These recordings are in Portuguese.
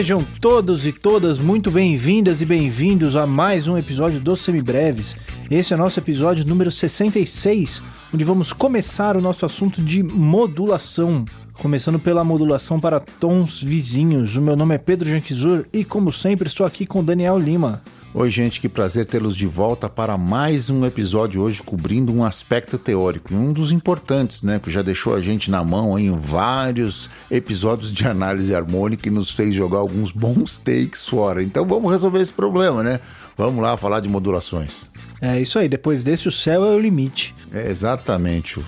Sejam todos e todas muito bem-vindas e bem-vindos a mais um episódio dos Semibreves. Esse é o nosso episódio número 66, onde vamos começar o nosso assunto de modulação. Começando pela modulação para tons vizinhos. O meu nome é Pedro Janquizur e, como sempre, estou aqui com Daniel Lima. Oi, gente, que prazer tê-los de volta para mais um episódio hoje cobrindo um aspecto teórico, um dos importantes, né, que já deixou a gente na mão em vários episódios de análise harmônica e nos fez jogar alguns bons takes fora. Então vamos resolver esse problema, né? Vamos lá falar de modulações. É isso aí, depois desse o céu é o limite. É exatamente,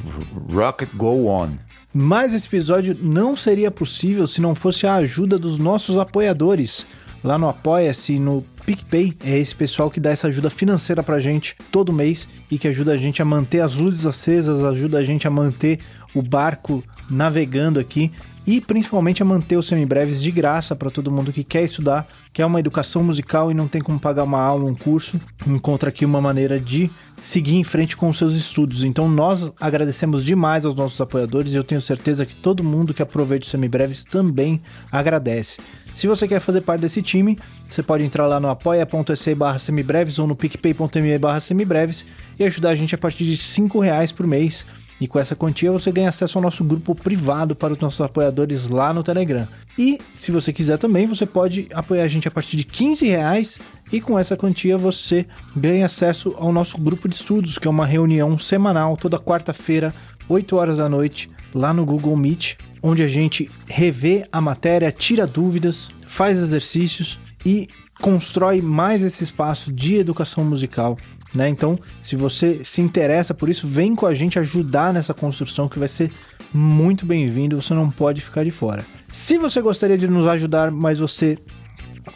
Rocket Go On. Mas esse episódio não seria possível se não fosse a ajuda dos nossos apoiadores lá no Apoia-se, no PicPay. É esse pessoal que dá essa ajuda financeira pra gente todo mês e que ajuda a gente a manter as luzes acesas, ajuda a gente a manter o barco navegando aqui e principalmente a manter os semibreves de graça para todo mundo que quer estudar, quer uma educação musical e não tem como pagar uma aula, um curso, encontra aqui uma maneira de seguir em frente com os seus estudos. Então nós agradecemos demais aos nossos apoiadores e eu tenho certeza que todo mundo que aproveita os semibreves também agradece. Se você quer fazer parte desse time, você pode entrar lá no apoia.se barra semibreves ou no picpay.me barra semibreves e ajudar a gente a partir de 5 reais por mês. E com essa quantia você ganha acesso ao nosso grupo privado para os nossos apoiadores lá no Telegram. E se você quiser também, você pode apoiar a gente a partir de 15 reais e com essa quantia você ganha acesso ao nosso grupo de estudos, que é uma reunião semanal toda quarta-feira, 8 horas da noite, lá no Google Meet, onde a gente revê a matéria, tira dúvidas, faz exercícios e constrói mais esse espaço de educação musical. Né? Então, se você se interessa por isso, vem com a gente ajudar nessa construção que vai ser muito bem-vindo, você não pode ficar de fora. Se você gostaria de nos ajudar, mas você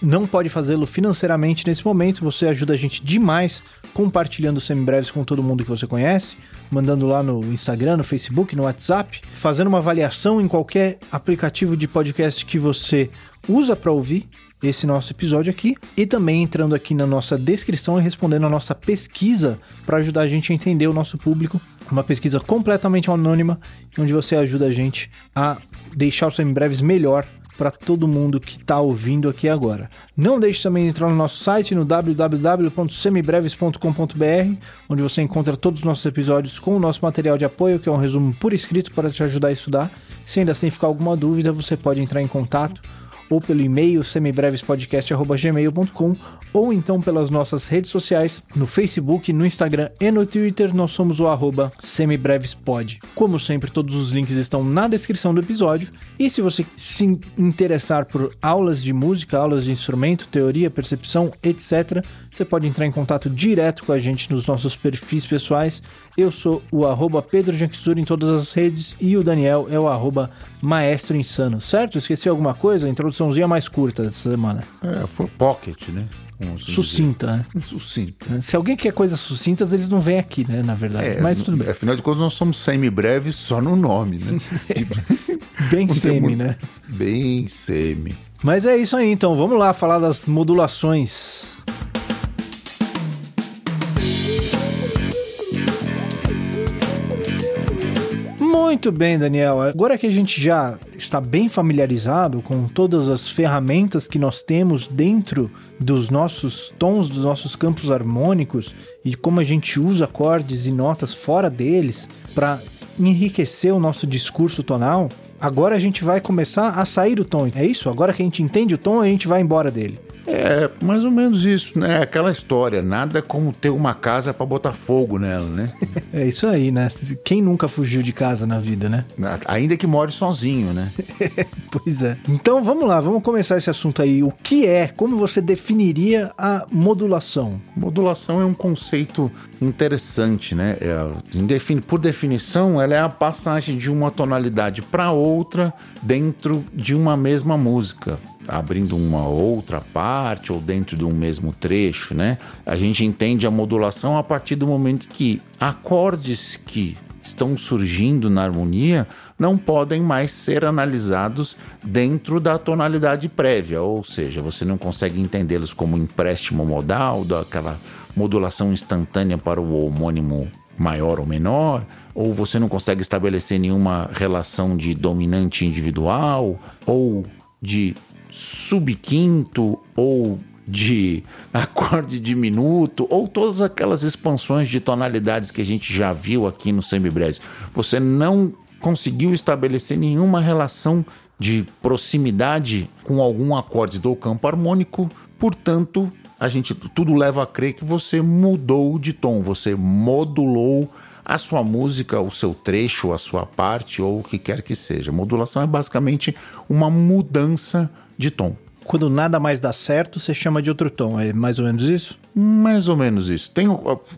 não pode fazê-lo financeiramente nesse momento, você ajuda a gente demais compartilhando semibreves com todo mundo que você conhece mandando lá no Instagram, no Facebook, no WhatsApp, fazendo uma avaliação em qualquer aplicativo de podcast que você usa para ouvir esse nosso episódio aqui e também entrando aqui na nossa descrição e respondendo a nossa pesquisa para ajudar a gente a entender o nosso público. Uma pesquisa completamente anônima, onde você ajuda a gente a deixar os semibreves melhor para todo mundo que está ouvindo aqui agora. Não deixe também de entrar no nosso site no www.semibreves.com.br, onde você encontra todos os nossos episódios com o nosso material de apoio, que é um resumo por escrito para te ajudar a estudar. Se ainda assim ficar alguma dúvida, você pode entrar em contato ou pelo e-mail semibrevespodcast.gmail.com ou então pelas nossas redes sociais, no Facebook, no Instagram e no Twitter, nós somos o arroba semibrevespod. Como sempre, todos os links estão na descrição do episódio, e se você se interessar por aulas de música, aulas de instrumento, teoria, percepção, etc., você pode entrar em contato direto com a gente nos nossos perfis pessoais. Eu sou o arroba Pedro em todas as redes e o Daniel é o arroba Maestro Insano, certo? Esqueci alguma coisa? A introduçãozinha mais curta dessa semana. É, foi pocket, né? Sucinta, né? Sucinta. Se alguém quer coisas sucintas, eles não vêm aqui, né? Na verdade. É, Mas tudo bem. Afinal de contas, nós somos semi-breves só no nome, né? bem semi, muito... né? Bem semi. Mas é isso aí, então. Vamos lá falar das modulações. Muito bem, Daniel. Agora que a gente já está bem familiarizado com todas as ferramentas que nós temos dentro dos nossos tons, dos nossos campos harmônicos e como a gente usa acordes e notas fora deles para enriquecer o nosso discurso tonal, agora a gente vai começar a sair do tom. É isso? Agora que a gente entende o tom, a gente vai embora dele. É, mais ou menos isso, né? Aquela história, nada como ter uma casa para botar fogo nela, né? é isso aí, né? Quem nunca fugiu de casa na vida, né? Ainda que more sozinho, né? pois é. Então vamos lá, vamos começar esse assunto aí. O que é, como você definiria a modulação? Modulação é um conceito interessante, né? É, por definição, ela é a passagem de uma tonalidade para outra dentro de uma mesma música abrindo uma outra parte ou dentro de um mesmo trecho, né? A gente entende a modulação a partir do momento que acordes que estão surgindo na harmonia não podem mais ser analisados dentro da tonalidade prévia, ou seja, você não consegue entendê-los como empréstimo modal, daquela modulação instantânea para o homônimo maior ou menor, ou você não consegue estabelecer nenhuma relação de dominante individual ou de subquinto ou de acorde diminuto ou todas aquelas expansões de tonalidades que a gente já viu aqui no semibreve. Você não conseguiu estabelecer nenhuma relação de proximidade com algum acorde do campo harmônico, portanto, a gente tudo leva a crer que você mudou de tom, você modulou a sua música, o seu trecho, a sua parte ou o que quer que seja. Modulação é basicamente uma mudança de tom. Quando nada mais dá certo, você chama de outro tom. É mais ou menos isso? Mais ou menos isso. Tem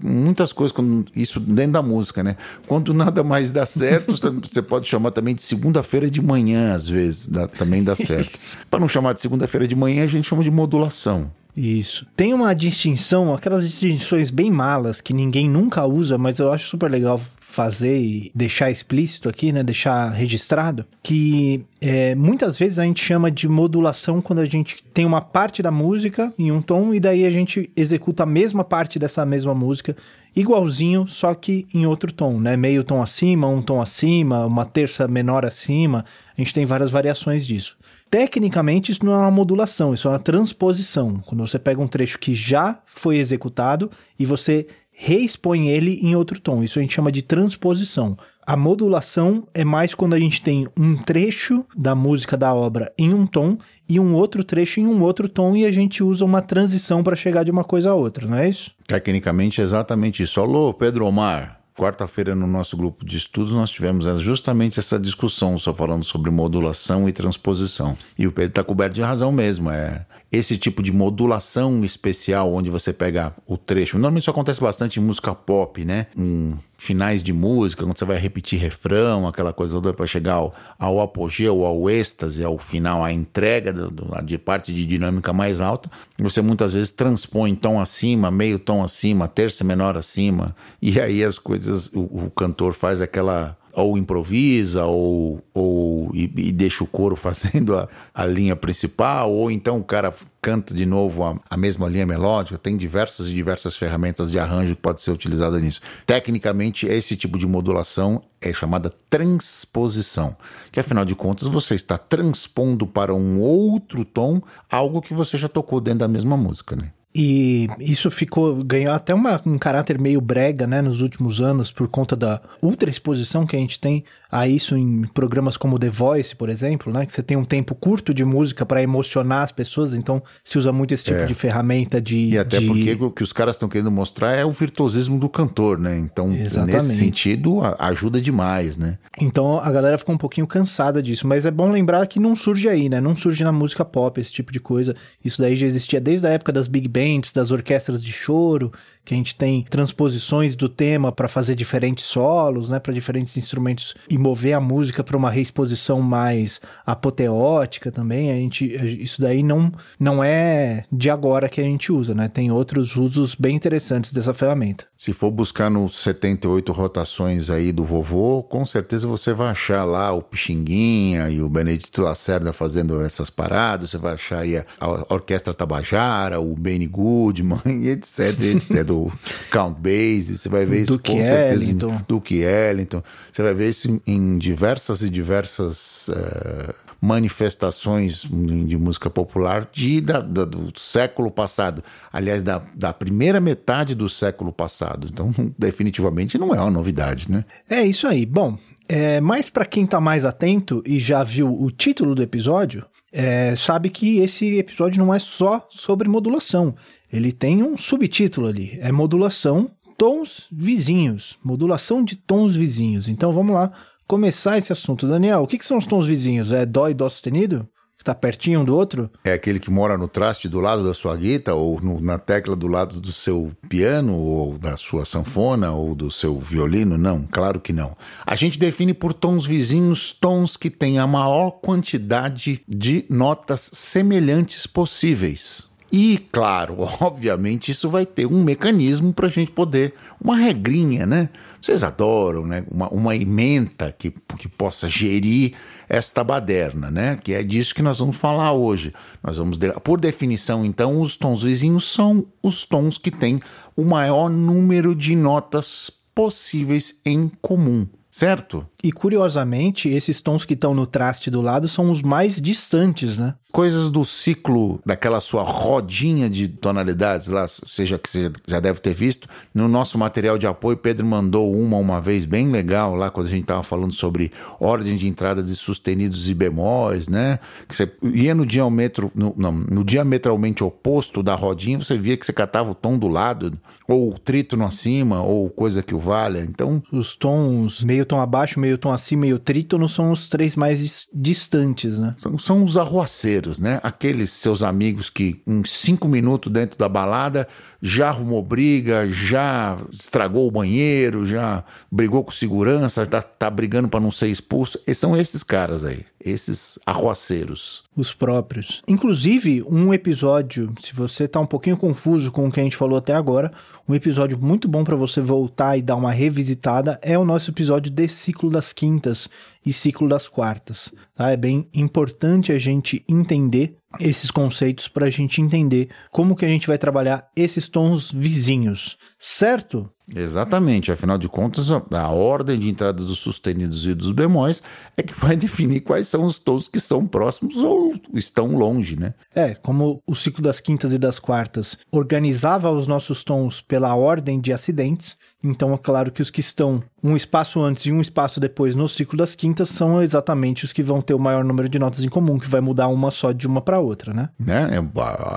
muitas coisas, isso dentro da música, né? Quando nada mais dá certo, você pode chamar também de segunda-feira de manhã, às vezes, dá, também dá certo. Para não chamar de segunda-feira de manhã, a gente chama de modulação. Isso. Tem uma distinção, aquelas distinções bem malas que ninguém nunca usa, mas eu acho super legal fazer e deixar explícito aqui, né? Deixar registrado, que é, muitas vezes a gente chama de modulação quando a gente tem uma parte da música em um tom e daí a gente executa a mesma parte dessa mesma música igualzinho, só que em outro tom, né? Meio tom acima, um tom acima, uma terça menor acima. A gente tem várias variações disso. Tecnicamente, isso não é uma modulação, isso é uma transposição. Quando você pega um trecho que já foi executado e você reexpõe ele em outro tom. Isso a gente chama de transposição. A modulação é mais quando a gente tem um trecho da música da obra em um tom e um outro trecho em um outro tom e a gente usa uma transição para chegar de uma coisa a outra, não é isso? Tecnicamente é exatamente isso. Alô, Pedro Omar quarta-feira no nosso grupo de estudos nós tivemos justamente essa discussão, só falando sobre modulação e transposição. E o Pedro está coberto de razão mesmo. É esse tipo de modulação especial, onde você pega o trecho. Normalmente isso acontece bastante em música pop, né? Em finais de música, quando você vai repetir refrão, aquela coisa toda para chegar ao, ao, apogeu, ao êxtase, ao final, à entrega do, do, de parte de dinâmica mais alta. Você muitas vezes transpõe tom acima, meio tom acima, terça menor acima, e aí as coisas, o, o cantor faz aquela ou improvisa ou, ou e, e deixa o coro fazendo a, a, linha principal, ou então o cara canta de novo a, a, mesma linha melódica. Tem diversas e diversas ferramentas de arranjo que pode ser utilizada nisso. Tecnicamente, esse tipo de modulação é chamada transposição, que afinal de contas você está transpondo para um outro tom algo que você já tocou dentro da mesma música, né? E isso ficou ganhou até uma, um caráter meio brega, né, nos últimos anos por conta da ultra exposição que a gente tem a isso em programas como The Voice, por exemplo, né, que você tem um tempo curto de música para emocionar as pessoas, então se usa muito esse tipo é. de ferramenta de E até de... porque o que os caras estão querendo mostrar é o virtuosismo do cantor, né? Então, Exatamente. nesse sentido, ajuda demais, né? Então, a galera ficou um pouquinho cansada disso, mas é bom lembrar que não surge aí, né? Não surge na música pop esse tipo de coisa. Isso daí já existia desde a época das big bands, das orquestras de choro, que a gente tem transposições do tema para fazer diferentes solos, né, para diferentes instrumentos e mover a música para uma reexposição mais apoteótica também. A gente isso daí não não é de agora que a gente usa, né? Tem outros usos bem interessantes dessa ferramenta. Se for buscar no 78 rotações aí do vovô, com certeza você vai achar lá o Pixinguinha e o Benedito Lacerda fazendo essas paradas, você vai achar aí a, Orquestra Tabajara, o Benny Goodman etc, etc do Count Basie, você vai ver isso Duke com certeza Ellington. em Duke Ellington, você vai ver isso em, diversas e diversas uh, manifestações de música popular de, da, da, do século passado, aliás, da, da primeira metade do século passado. Então, definitivamente não é uma novidade, né? É isso aí. Bom, é, mas para quem está mais atento e já viu o título do episódio, é, sabe que esse episódio não é só sobre modulação ele tem um subtítulo ali, é modulação tons vizinhos, modulação de tons vizinhos. Então vamos lá começar esse assunto. Daniel, o que, que são os tons vizinhos? É dó e dó sustenido? Que tá pertinho um do outro? É aquele que mora no traste do lado da sua guitarra, ou no, na tecla do lado do seu piano, ou da sua sanfona, ou do seu violino? Não, claro que não. A gente define por tons vizinhos tons que têm a maior quantidade de notas semelhantes possíveis. E, claro, obviamente, isso vai ter um mecanismo para a gente poder, uma regrinha, né? Vocês adoram, né? Uma, uma ementa que, que possa gerir esta baderna, né? Que é disso que nós vamos falar hoje. Nós vamos, de, por definição, então, os tons vizinhos são os tons que têm o maior número de notas possíveis em comum, certo? E curiosamente, esses tons que estão no traste do lado são os mais distantes, né? Coisas do ciclo daquela sua rodinha de tonalidades lá, seja que você já deve ter visto. No nosso material de apoio, Pedro mandou uma uma vez bem legal lá quando a gente estava falando sobre ordem de entrada de sustenidos e bemóis, né? Que você ia no diâmetro, no, não, no diametralmente oposto da rodinha, você via que você catava o tom do lado, ou o trítono acima, ou coisa que o valha. Então, os tons meio tom abaixo, meio tom acima e o trítono são os três mais distantes, né? São, são os arruaceiros, né? Aqueles seus amigos que em cinco minutos dentro da balada já arrumou briga, já estragou o banheiro, já brigou com segurança, tá, tá brigando para não ser expulso. E são esses caras aí, esses arruaceiros. Os próprios. Inclusive, um episódio, se você tá um pouquinho confuso com o que a gente falou até agora, um episódio muito bom para você voltar e dar uma revisitada é o nosso episódio de ciclo das quintas e ciclo das quartas. Tá? É bem importante a gente entender esses conceitos para a gente entender como que a gente vai trabalhar esses tons vizinhos, certo? Exatamente, afinal de contas, a ordem de entrada dos sustenidos e dos bemóis é que vai definir quais são os tons que são próximos ou estão longe, né? É, como o ciclo das quintas e das quartas organizava os nossos tons pela ordem de acidentes, então é claro que os que estão um espaço antes e um espaço depois no ciclo das quintas são exatamente os que vão ter o maior número de notas em comum, que vai mudar uma só de uma para outra, né? né?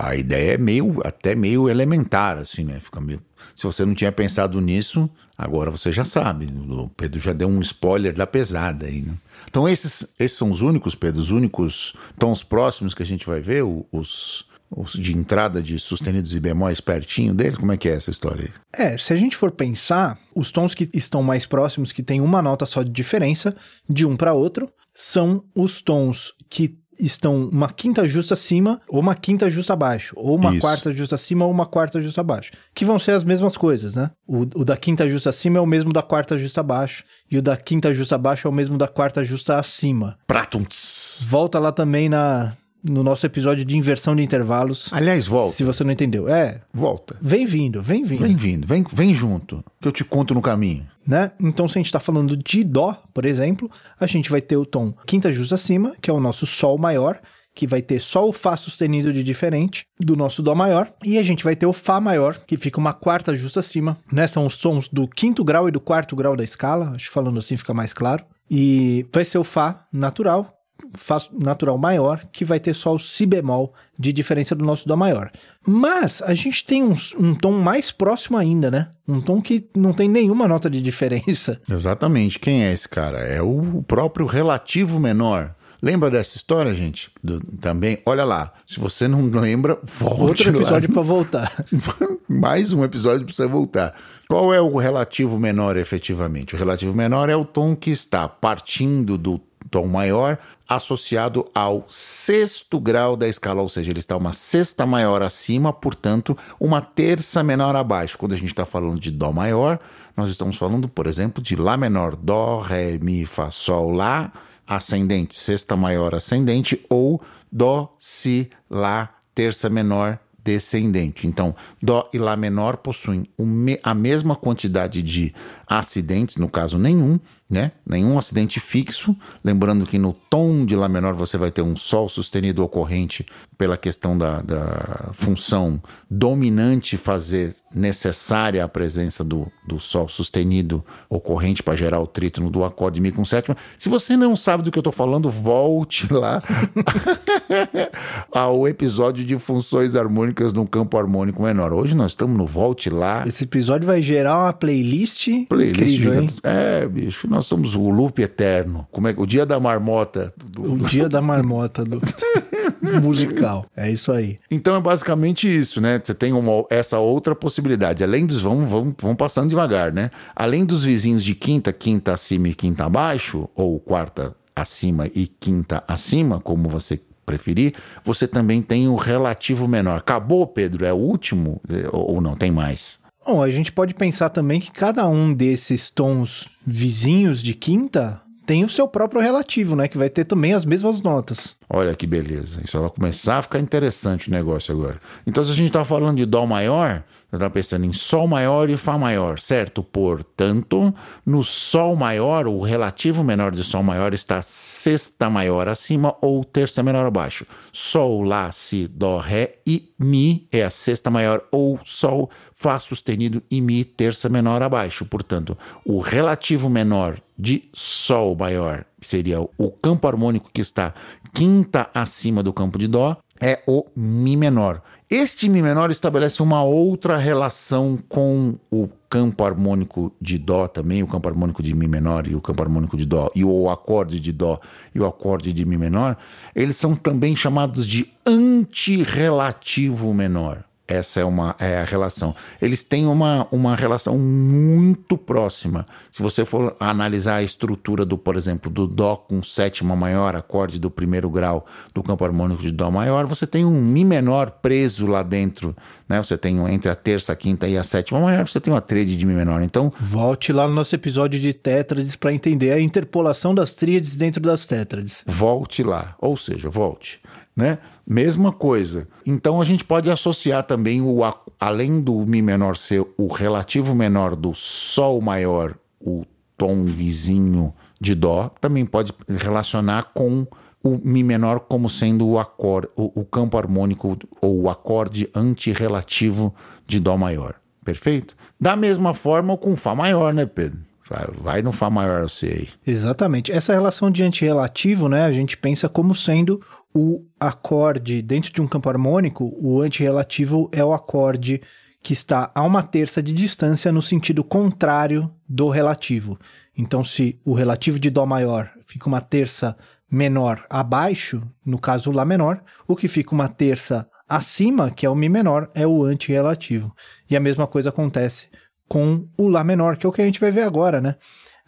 A ideia é meio até meio elementar assim, né? Fica meio se você não tinha pensado nisso, agora você já sabe. O Pedro já deu um spoiler da pesada aí, né? Então esses, esses são os únicos, Pedro, os únicos tons próximos que a gente vai ver, os, os de entrada de sustenidos e bemóis pertinho deles? Como é que é essa história aí? É, se a gente for pensar, os tons que estão mais próximos, que tem uma nota só de diferença, de um para outro, são os tons que estão uma quinta justa acima ou uma quinta justa abaixo, ou uma Isso. quarta justa acima ou uma quarta justa abaixo, que vão ser as mesmas coisas, né? O, o, da quinta justa acima é o mesmo da quarta justa abaixo, e o da quinta justa abaixo é o mesmo da quarta justa acima. Pratunts. Volta lá também na no nosso episódio de inversão de intervalos. Aliás, volta. Se você não entendeu. É. Volta. Vem vindo, vem vindo. Vem vindo, vem, vem junto, que eu te conto no caminho né? Então, se a gente está falando de Dó, por exemplo, a gente vai ter o tom quinta justa acima, que é o nosso Sol maior, que vai ter só o Fá sustenido de diferente do nosso Dó maior, e a gente vai ter o Fá maior, que fica uma quarta justa acima, né? São os sons do quinto grau e do quarto grau da escala, acho que falando assim fica mais claro. E vai ser o Fá natural, natural maior, que vai ter só o Si bemol de diferença do nosso Dó maior. Mas a gente tem um, um, tom mais próximo ainda, né? Um tom que não tem nenhuma nota de diferença. Exatamente. Quem é esse cara? É o próprio relativo menor. Lembra dessa história, gente? Do, também, olha lá. Se você não lembra, volte Outro episódio para voltar. Mais um episódio para você voltar. Qual é o relativo menor, efetivamente? O relativo menor é o tom que está partindo do tom maior associado ao sexto grau da escala, ou seja, ele está uma sexta maior acima, portanto, uma terça menor abaixo. Quando a gente está falando de Dó maior, nós estamos falando, por exemplo, de Lá menor, Dó, Ré, Mi, Fá, Sol, Lá, ascendente, sexta maior ascendente, ou Dó, Si, Lá, terça menor descendente. Então, Dó e Lá menor possuem a mesma quantidade de acidentes, no caso nenhum, né? Nenhum acidente fixo. Lembrando que no tom de Lá menor você vai ter um Sol sustenido ocorrente pela questão da, da função dominante fazer necessária a presença do, do Sol sustenido ocorrente para gerar o trítono do acorde Mi com sétima. Se você não sabe do que eu estou falando, volte lá ao episódio de funções harmônicas no campo harmônico menor. Hoje nós estamos no Volte lá. Esse episódio vai gerar uma playlist playlist incrível, É, bicho, nós somos o loop eterno. Como é que o dia da marmota? Do, o dia da marmota do musical. É isso aí. Então é basicamente isso, né? Você tem uma, essa outra possibilidade. Além dos vamos, vamos, vamos passando devagar, né? Além dos vizinhos de quinta, quinta acima e quinta abaixo, ou quarta acima e quinta acima, como você preferir, você também tem o relativo menor. Acabou, Pedro? É o último? Ou não, tem mais? Bom, a gente pode pensar também que cada um desses tons vizinhos de quinta tem o seu próprio relativo, né? Que vai ter também as mesmas notas. Olha que beleza. Isso vai começar a ficar interessante o negócio agora. Então, se a gente está falando de Dó maior, você está pensando em Sol maior e Fá maior, certo? Portanto, no Sol maior, o relativo menor de Sol maior está sexta maior acima ou terça menor abaixo. Sol, Lá, Si, Dó, Ré e Mi é a sexta maior ou Sol, Fá sustenido e Mi, terça menor abaixo. Portanto, o relativo menor de Sol maior, que seria o campo harmônico que está quinta acima do campo de Dó, é o Mi menor. Este Mi menor estabelece uma outra relação com o campo harmônico de Dó também, o campo harmônico de Mi menor e o campo harmônico de Dó, e o acorde de Dó e o acorde de Mi menor, eles são também chamados de antirrelativo menor. Essa é, uma, é a relação. Eles têm uma, uma relação muito próxima. Se você for analisar a estrutura do, por exemplo, do Dó com sétima maior, acorde do primeiro grau do campo harmônico de Dó maior, você tem um Mi menor preso lá dentro. Né? Você tem entre a terça, a quinta e a sétima maior, você tem uma tríade de Mi menor. Então. Volte lá no nosso episódio de tétrades para entender a interpolação das tríades dentro das tétrades. Volte lá. Ou seja, volte né? Mesma coisa. Então a gente pode associar também o além do mi menor ser o relativo menor do sol maior, o tom vizinho de dó, também pode relacionar com o mi menor como sendo o acorde, o, o campo harmônico ou o acorde antirrelativo de dó maior. Perfeito? Da mesma forma com fá maior, né, Pedro? Vai no Fá maior C aí. Exatamente. Essa relação de antirrelativo, né, a gente pensa como sendo o acorde dentro de um campo harmônico, o antirrelativo é o acorde que está a uma terça de distância no sentido contrário do relativo. Então, se o relativo de Dó maior fica uma terça menor abaixo, no caso Lá menor, o que fica uma terça acima, que é o Mi menor, é o antirrelativo. E a mesma coisa acontece com o Lá menor, que é o que a gente vai ver agora, né?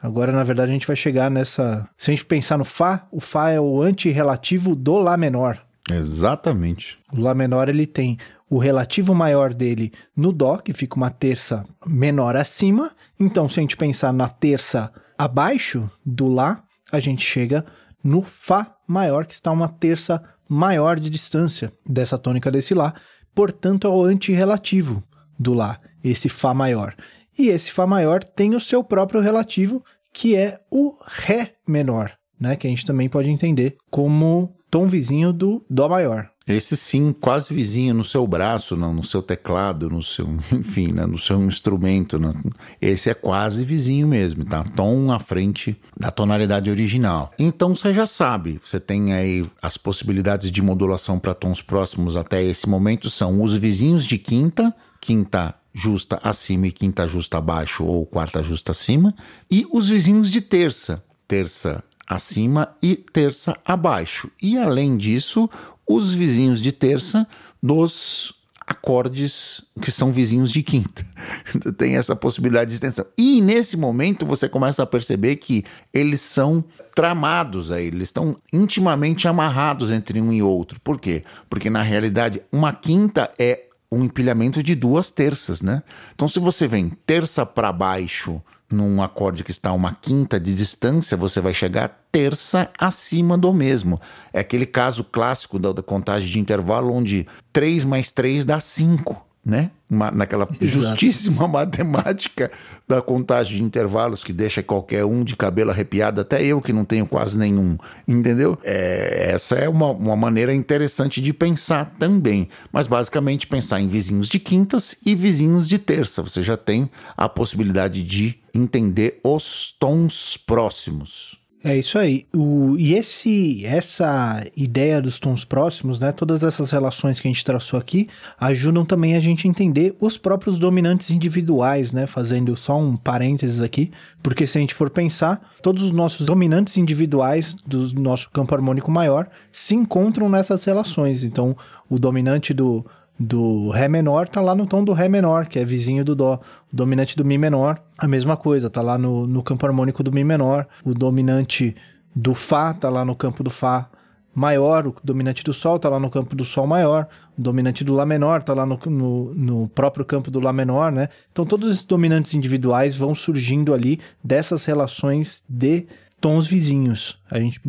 Agora, na verdade, a gente vai chegar nessa. Se a gente pensar no Fá, o Fá é o antirrelativo do Lá menor. Exatamente. O Lá menor ele tem o relativo maior dele no Dó, que fica uma terça menor acima. Então, se a gente pensar na terça abaixo do Lá, a gente chega no Fá maior, que está uma terça maior de distância dessa tônica desse Lá. Portanto, é o antirrelativo do Lá, esse Fá maior. E esse Fá maior tem o seu próprio relativo, que é o Ré menor, né? Que a gente também pode entender como tom vizinho do Dó maior. Esse sim, quase vizinho no seu braço, no, no seu teclado, no seu, enfim, né, no seu instrumento. Né? Esse é quase vizinho mesmo, tá? Tom à frente da tonalidade original. Então você já sabe, você tem aí as possibilidades de modulação para tons próximos até esse momento são os vizinhos de quinta, quinta justa acima e quinta justa abaixo ou quarta justa acima, e os vizinhos de terça, terça acima e terça abaixo. E além disso, os vizinhos de terça dos acordes que são vizinhos de quinta. Tem essa possibilidade de extensão. E nesse momento você começa a perceber que eles são tramados aí, eles estão intimamente amarrados entre um e outro. Por quê? Porque na realidade uma quinta é um empilhamento de duas terças, né? Então, se você vem terça para baixo num acorde que está a uma quinta de distância, você vai chegar terça acima do mesmo. É aquele caso clássico da, contagem de intervalo onde 3 mais 3 dá 5 né? Naquela Exato. justíssima matemática da contagem de intervalos que deixa qualquer um de cabelo arrepiado, até eu que não tenho quase nenhum, entendeu? É, essa é uma, uma maneira interessante de pensar também. Mas basicamente pensar em vizinhos de quintas e vizinhos de terça. Você já tem a possibilidade de entender os tons próximos. É isso aí. O, e esse, essa ideia dos tons próximos, né? Todas essas relações que a gente traçou aqui ajudam também a gente a entender os próprios dominantes individuais, né? Fazendo só um parênteses aqui, porque se a gente for pensar, todos os nossos dominantes individuais do nosso campo harmônico maior se encontram nessas relações. Então, o dominante do do Ré menor tá lá no tom do Ré menor, que é vizinho do Dó. O dominante do Mi menor, a mesma coisa, tá lá no, no campo harmônico do Mi menor. O dominante do Fá tá lá no campo do Fá maior, o dominante do Sol tá lá no campo do Sol maior, o dominante do Lá menor tá lá no, no, no, próprio campo do Lá menor, né? Então todos esses dominantes individuais vão surgindo ali dessas relações de tons vizinhos. A gente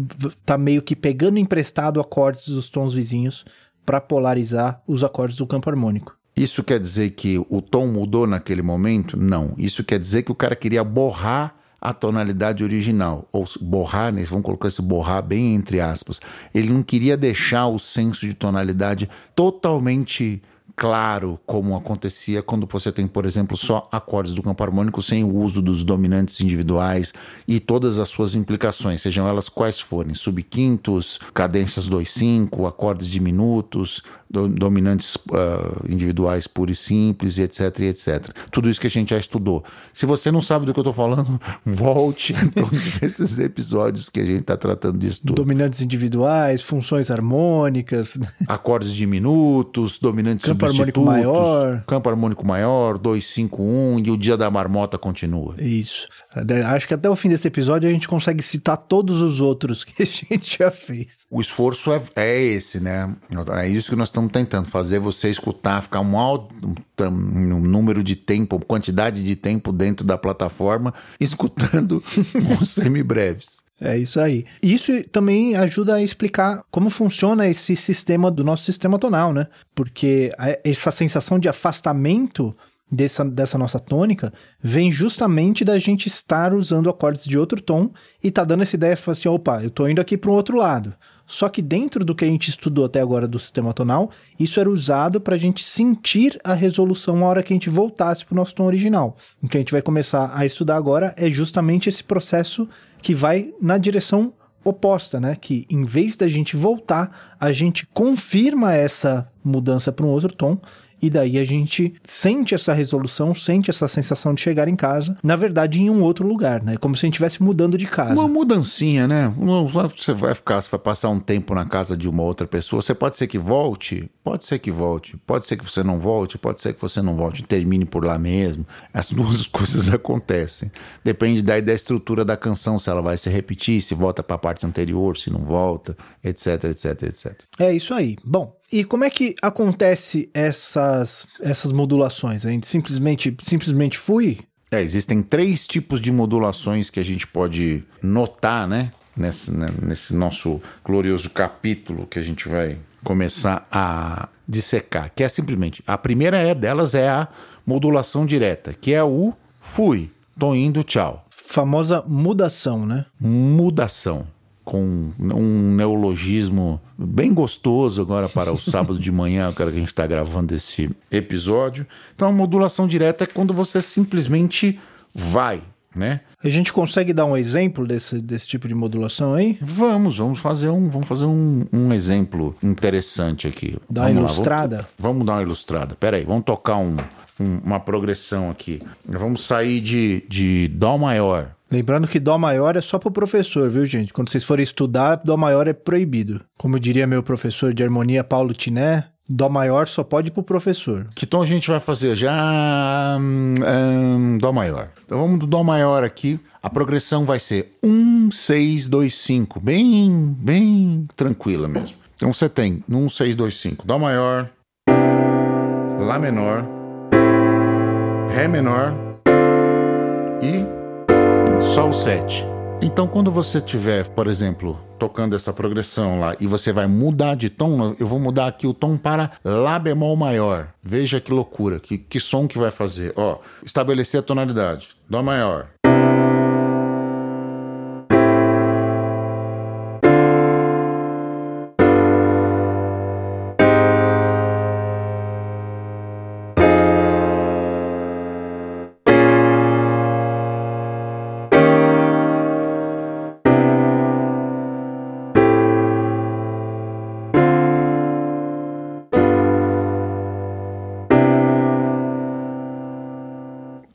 tá meio que pegando emprestado acordes dos tons vizinhos para polarizar os acordes do campo harmônico. Isso quer dizer que o tom mudou naquele momento? Não. Isso quer dizer que o cara queria borrar a tonalidade original. Ou borrar, né? vamos colocar esse borrar bem entre aspas. Ele não queria deixar o senso de tonalidade totalmente claro como acontecia quando você tem, por exemplo, só acordes do campo harmônico sem o uso dos dominantes individuais e todas as suas implicações, sejam elas quais forem, subquintos, cadências 2/5, acordes diminutos, do, dominantes uh, individuais puros e simples, etc, etc. Tudo isso que a gente já estudou. Se você não sabe do que eu estou falando, volte em todos esses episódios que a gente está tratando disso tudo. Dominantes individuais, funções harmônicas, acordes diminutos, dominantes campo harmônico maior, campo harmônico maior, 251 e o dia da marmota continua. Isso. Acho que até o fim desse episódio a gente consegue citar todos os outros que a gente já fez. O esforço é, é esse, né? É isso que nós estamos tentando fazer você escutar, ficar um alto um número de tempo, quantidade de tempo dentro da plataforma, escutando os semibreves. É isso aí. Isso também ajuda a explicar como funciona esse sistema do nosso sistema tonal, né? Porque essa sensação de afastamento dessa, dessa nossa tônica vem justamente da gente estar usando acordes de outro tom e tá dando essa ideia assim, opa, eu tô indo aqui para um outro lado. Só que dentro do que a gente estudou até agora do sistema tonal, isso era usado para a gente sentir a resolução na hora que a gente voltasse para o nosso tom original. O que a gente vai começar a estudar agora é justamente esse processo que vai na direção oposta, né? Que em vez da gente voltar, a gente confirma essa mudança para um outro tom e daí a gente sente essa resolução, sente essa sensação de chegar em casa, na verdade em um outro lugar, né? Como se a gente estivesse mudando de casa. Uma mudancinha, né? Você vai ficar, você vai passar um tempo na casa de uma outra pessoa, você pode ser que volte, pode ser que volte, pode ser que você não volte, pode ser que você não volte, termine por lá mesmo. As duas coisas acontecem. Depende daí da estrutura da canção, se ela vai se repetir, se volta para a parte anterior, se não volta, etc, etc, etc. É isso aí. Bom, e como é que acontece essas, essas modulações? A gente simplesmente, simplesmente fui? É, existem três tipos de modulações que a gente pode notar, né? Nesse, né, nesse nosso glorioso capítulo que a gente vai começar a dissecar, que é simplesmente, a primeira é delas é a modulação direta, que é o fui, tô indo, tchau. Famosa mudação, né? Mudação com um neologismo bem gostoso agora para o sábado de manhã, que a gente está gravando esse episódio. Então, a modulação direta é quando você simplesmente vai, né? A gente consegue dar um exemplo desse, desse tipo de modulação aí? Vamos, vamos fazer um, vamos fazer um, um exemplo interessante aqui. Dá uma ilustrada? Vamos, vamos, dar uma ilustrada. Pera aí, vamos tocar um, um, uma progressão aqui. Vamos sair de, de Dó maior Lembrando que Dó maior é só para o professor, viu, gente? Quando vocês forem estudar, Dó maior é proibido. Como diria meu professor de harmonia, Paulo Tiné, Dó maior só pode ir pro professor. Que tom a gente vai fazer? Já. Hum, dó maior. Então vamos do Dó maior aqui. A progressão vai ser 1, 6, 2, 5. Bem, bem tranquila mesmo. Então você tem 1, 6, 2, 5. Dó maior. Lá menor. Ré menor. E Sol 7. Então, quando você estiver, por exemplo, tocando essa progressão lá e você vai mudar de tom, eu vou mudar aqui o tom para Lá bemol maior. Veja que loucura, que, que som que vai fazer. Ó, estabelecer a tonalidade. Dó maior.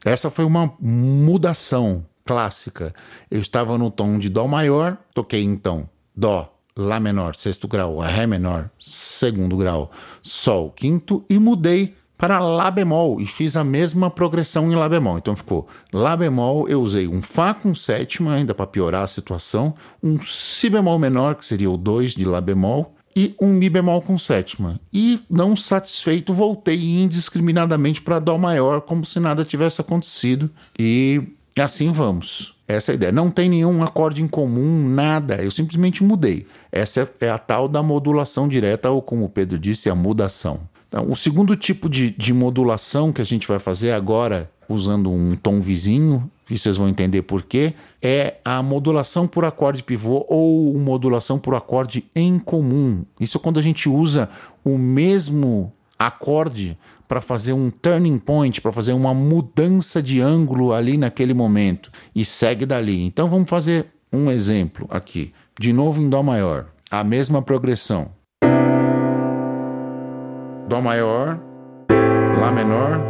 Essa foi uma mudação clássica. Eu estava no tom de Dó maior, toquei então Dó, Lá menor, sexto grau, Ré menor, segundo grau, Sol, quinto, e mudei para Lá bemol e fiz a mesma progressão em Lá bemol. Então ficou Lá bemol, eu usei um Fá com sétima, ainda para piorar a situação, um Si bemol menor, que seria o 2 de Lá bemol, e um Mi bemol com sétima. E, não satisfeito, voltei indiscriminadamente para Dó maior, como se nada tivesse acontecido. E assim vamos. Essa é a ideia. Não tem nenhum acorde em comum, nada. Eu simplesmente mudei. Essa é a tal da modulação direta, ou como o Pedro disse, a mudação. Então, o segundo tipo de, de modulação que a gente vai fazer agora, usando um tom vizinho, e vocês vão entender por quê, é a modulação por acorde pivô ou modulação por acorde em comum. Isso é quando a gente usa o mesmo acorde para fazer um turning point, para fazer uma mudança de ângulo ali naquele momento e segue dali. Então vamos fazer um exemplo aqui. De novo em Dó maior, a mesma progressão. Dó maior, Lá menor,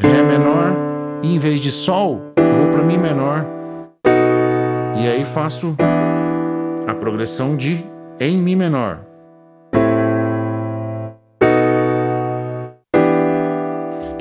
Ré menor, e em vez de Sol, para Mi menor. E aí faço a progressão de em Mi menor.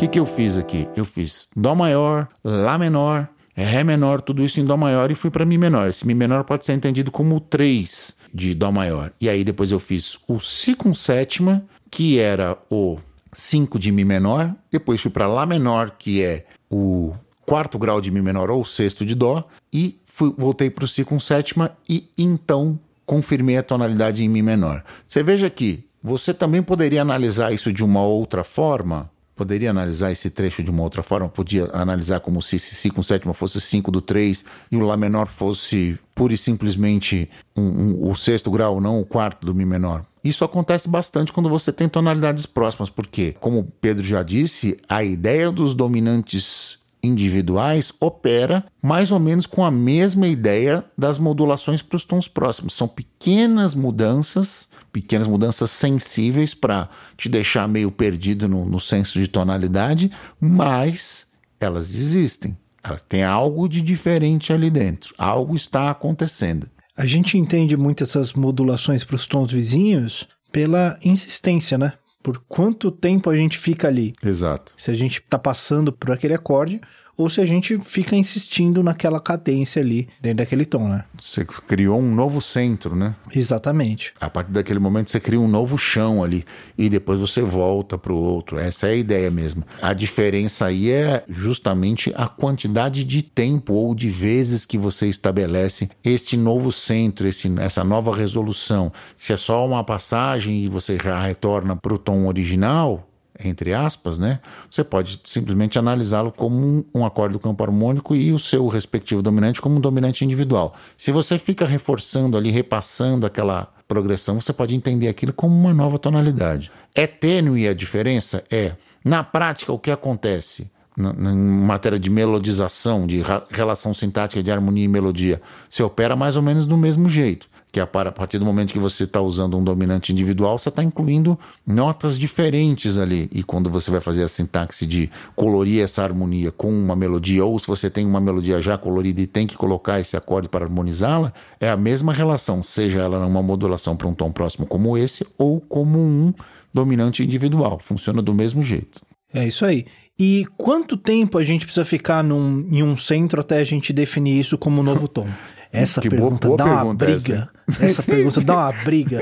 que, que eu fiz aqui? Eu fiz Dó maior, Lá menor, Ré menor, tudo isso em Dó maior e fui para Mi menor. Esse Mi menor pode ser entendido como 3 de Dó maior. E aí depois eu fiz o Si com sétima, que era o 5 de Mi menor. Depois fui para Lá menor, que é o quarto grau de Mi menor ou sexto de Dó. E fui, voltei para o Si com sétima e então confirmei a tonalidade em Mi menor. Você veja que você também poderia analisar isso de uma outra forma poderia analisar esse trecho de uma outra forma, podia analisar como se esse Si com sétima fosse 5 do 3 e o Lá menor fosse pura e simplesmente um, um, o sexto grau, não o quarto do Mi menor. Isso acontece bastante quando você tem tonalidades próximas, porque, como Pedro já disse, a ideia dos dominantes individuais opera mais ou menos com a mesma ideia das modulações para os tons próximos. São pequenas mudanças pequenas mudanças sensíveis para te deixar meio perdido no, no senso de tonalidade, mas elas existem. Elas tem algo de diferente ali dentro. Algo está acontecendo. A gente entende muito essas modulações para os tons vizinhos pela insistência, né? Por quanto tempo a gente fica ali. Exato. Se a gente está passando por aquele acorde, ou se a gente fica insistindo naquela cadência ali, dentro daquele tom, né? Você criou um novo centro, né? Exatamente. A partir daquele momento você cria um novo chão ali e depois você volta para o outro. Essa é a ideia mesmo. A diferença aí é justamente a quantidade de tempo ou de vezes que você estabelece este novo centro, esse, essa nova resolução. Se é só uma passagem e você já retorna para o tom original, entre aspas, né? Você pode simplesmente analisá-lo como um, um, acorde do campo harmônico e o seu respectivo dominante como um dominante individual. Se você fica reforçando ali, repassando aquela progressão, você pode entender aquilo como uma nova tonalidade. É tênue a diferença? É. Na prática, o que acontece? Na, na matéria de melodização, de relação sintática de harmonia e melodia, se opera mais ou menos do mesmo jeito que é a partir do momento que você está usando um dominante individual, você está incluindo notas diferentes ali. E quando você vai fazer a sintaxe de colorir essa harmonia com uma melodia, ou se você tem uma melodia já colorida e tem que colocar esse acorde para harmonizá-la, é a mesma relação, seja ela numa modulação para um tom próximo como esse, ou como um dominante individual. Funciona do mesmo jeito. É isso aí. E quanto tempo a gente precisa ficar num, em um centro até a gente definir isso como novo tom? Essa que pergunta boa, boa dá pergunta uma briga. Essa, essa pergunta dá uma briga.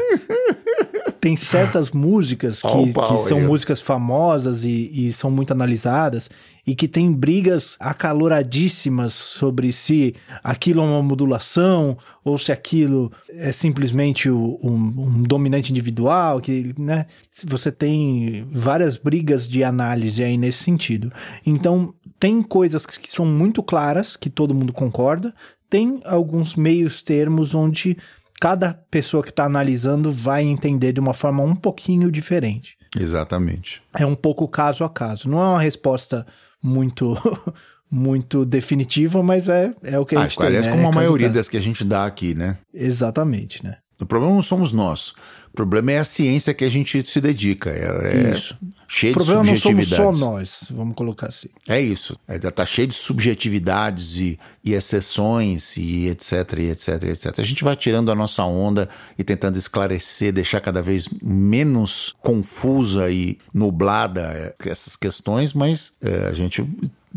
Tem certas músicas que, que são músicas famosas e, e, são muito analisadas e que tem brigas acaloradíssimas sobre se aquilo é uma modulação ou se aquilo é simplesmente um, um dominante individual, que, né? Você tem várias brigas de análise aí nesse sentido. Então, tem coisas que são muito claras, que todo mundo concorda, tem alguns meios termos onde cada pessoa que está analisando vai entender de uma forma um pouquinho diferente. Exatamente. É um pouco caso a caso. Não é uma resposta muito muito definitiva, mas é, é o que a ah, gente tem. Aliás, né? como a maioria das que a gente dá aqui, né? Exatamente, né? O problema não somos nós. O problema é a ciência que a gente se dedica. É, é isso. cheio de subjetividades. O problema não somos só nós, vamos colocar assim. É isso. Está cheio de subjetividades e, e exceções e etc, e etc, e etc. A gente vai tirando a nossa onda e tentando esclarecer, deixar cada vez menos confusa e nublada é, essas questões, mas é, a gente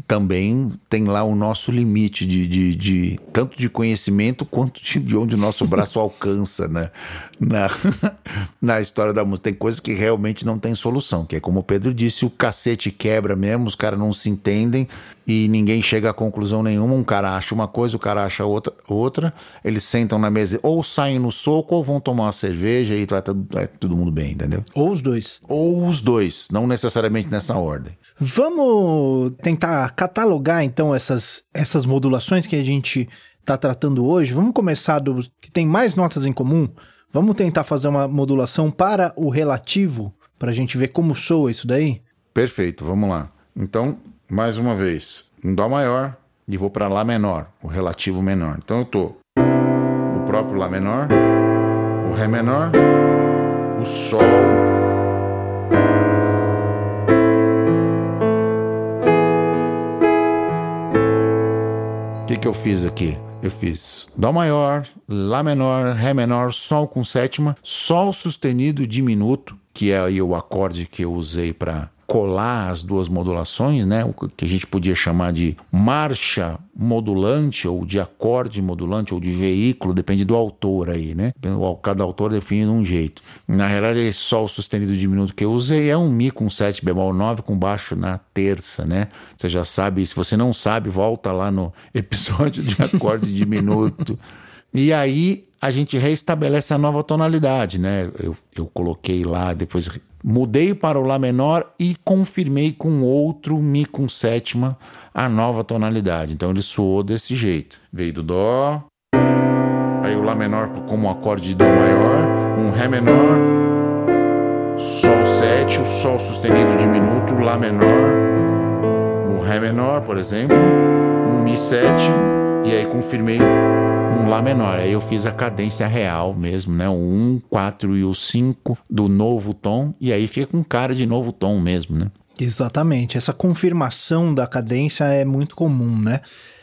também tem lá o nosso limite de, de, de tanto de conhecimento quanto de, de onde o nosso braço alcança, né? Na, na história da música. Tem coisas que realmente não tem solução, que é como o Pedro disse, o cacete quebra mesmo, os caras não se entendem e ninguém chega a conclusão nenhuma. Um cara acha uma coisa, o cara acha outra, outra. Eles sentam na mesa, ou saem no soco, ou vão tomar uma cerveja e vai, vai todo mundo bem, entendeu? Ou os dois. Ou os dois, não necessariamente nessa ordem. Vamos tentar catalogar então essas, essas modulações que a gente está tratando hoje. Vamos começar do que tem mais notas em comum. Vamos tentar fazer uma modulação para o relativo, para a gente ver como soa isso daí? Perfeito, vamos lá. Então, mais uma vez, em Dó maior e vou para Lá menor, o relativo menor. Então eu tô o próprio Lá menor, o Ré menor, o Sol. Que, que eu fiz aqui? Eu fiz Dó maior, Lá menor, Ré menor, Sol com sétima, Sol sustenido diminuto, que é aí o acorde que eu usei para colar as duas modulações, né? O que a gente podia chamar de marcha modulante ou de acorde modulante ou de veículo, depende do autor aí, né? Cada autor define de um jeito. Na realidade, esse sol sustenido diminuto que eu usei é um mi com 7 bemol 9 com baixo na terça, né? Você já sabe, se você não sabe, volta lá no episódio de acorde diminuto. E aí a gente reestabelece a nova tonalidade, né? Eu, eu coloquei lá, depois Mudei para o Lá menor e confirmei com outro Mi com sétima a nova tonalidade. Então ele soou desse jeito. Veio do Dó, aí o Lá menor como um acorde de Dó maior, um Ré menor, Sol 7, o Sol sustenido diminuto, Lá menor, o Ré menor, por exemplo, um Mi 7, e aí confirmei um Lá menor. Aí eu fiz a cadência real mesmo, né? O 1, 4 e o 5 do novo tom, e aí fica com cara de novo tom mesmo, né? Exatamente. Essa confirmação da cadência é muito comum, né?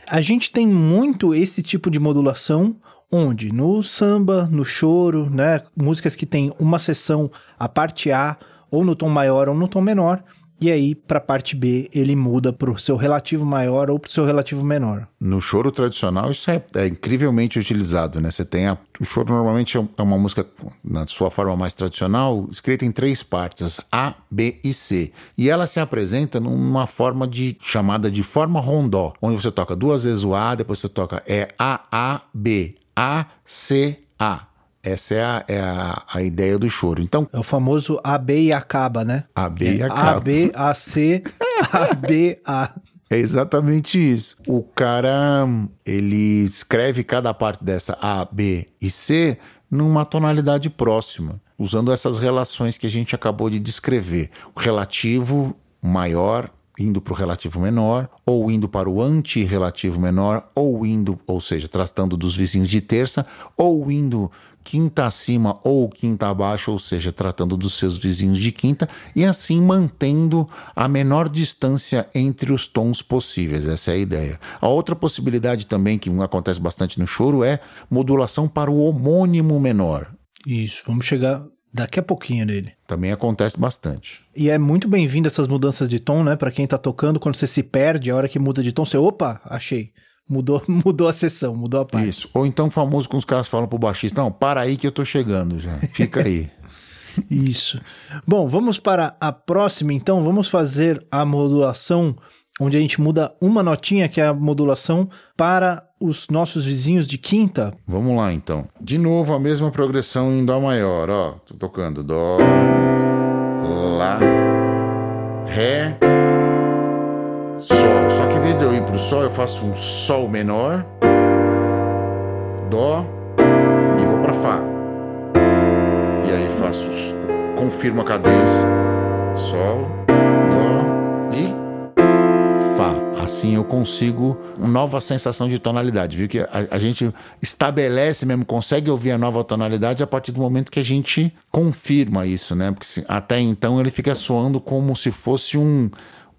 A gente tem muito esse tipo de modulação onde no samba, no choro, né, músicas que tem uma sessão a parte A ou no tom maior ou no tom menor, e aí, para a parte B, ele muda para o seu relativo maior ou para o seu relativo menor. No choro tradicional, isso é, é incrivelmente utilizado, né? Você tem a, o choro normalmente é, é uma música, na sua forma mais tradicional, escrita em três partes, A, B e C. E ela se apresenta numa forma de chamada de forma rondó, onde você toca duas vezes o A, depois você toca é A, A, B, A, C, A. Essa é a, é a, a ideia do choro. Então, é o famoso AB e acaba, né? AB e é acaba. AB, AC, AB, A. É exatamente isso. O cara, ele escreve cada parte dessa A, B e C numa tonalidade próxima, usando essas relações que a gente acabou de descrever. O relativo maior indo para o relativo menor, ou indo para o antirrelativo menor, ou indo, ou seja, tratando dos vizinhos de terça, ou indo quinta acima ou quinta abaixo, ou seja, tratando dos seus vizinhos de quinta, e assim mantendo a menor distância entre os tons possíveis. Essa é a ideia. A outra possibilidade também, que acontece bastante no choro, é modulação para o homônimo menor. Isso, vamos chegar daqui a pouquinho nele. Também acontece bastante. E é muito bem-vindo essas mudanças de tom, né? Para quem tá tocando, quando você se perde, a hora que muda de tom, você, opa, achei. Mudou, mudou a sessão, mudou a parte. Isso. Ou então famoso com os caras falam pro baixista, não, para aí que eu tô chegando já. Fica aí. Isso. Bom, vamos para a próxima então. Vamos fazer a modulação onde a gente muda uma notinha, que é a modulação, para os nossos vizinhos de quinta. Vamos lá então. De novo a mesma progressão em Dó maior, ó. Tô tocando Dó, Lá, Ré, Sol. Só que em vez de eu ir pro Sol, eu faço um Sol menor, Dó e vou para Fá. E aí faço, confirmo a cadência, Sol, Dó e. Assim eu consigo uma nova sensação de tonalidade. Viu que a, a, gente estabelece mesmo, consegue ouvir a nova tonalidade a partir do momento que a gente confirma isso, né? Porque se, até então ele fica soando como se fosse um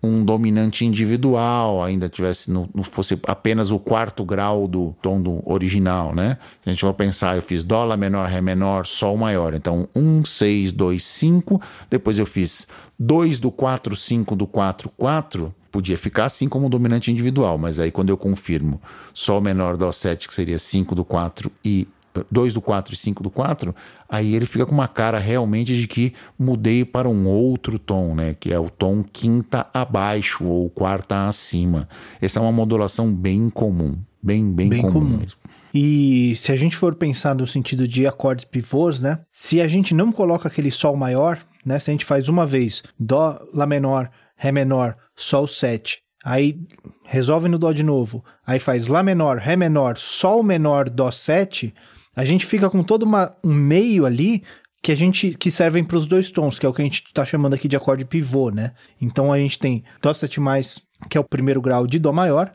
um dominante individual, ainda tivesse no, fosse apenas o quarto grau do tom do original, né? A gente vai pensar, eu fiz dó, lá menor, ré menor, sol maior. Então, 1, 6, 2, 5. Depois eu fiz 2 do 4, 5 do 4, 4. podia ficar assim como dominante individual, mas aí quando eu confirmo Sol menor Dó 7, que seria 5 do 4 e 2 do 4 e 5 do 4, aí ele fica com uma cara realmente de que mudei para um outro tom, né? Que é o tom quinta abaixo ou quarta acima. Essa é uma modulação bem comum. Bem, bem, bem comum, comum. mesmo. E se a gente for pensar no sentido de acordes pivôs, né? Se a gente não coloca aquele Sol maior, né? Se a gente faz uma vez Dó, Lá menor, Ré menor, Sol 7, aí resolve no Dó de novo, aí faz Lá menor, Ré menor, Sol menor, Dó 7, a gente fica com todo uma, um meio ali que a gente que servem para os dois tons, que é o que a gente está chamando aqui de acorde pivô, né? Então a gente tem Dó 7 mais, que é o primeiro grau de Dó maior.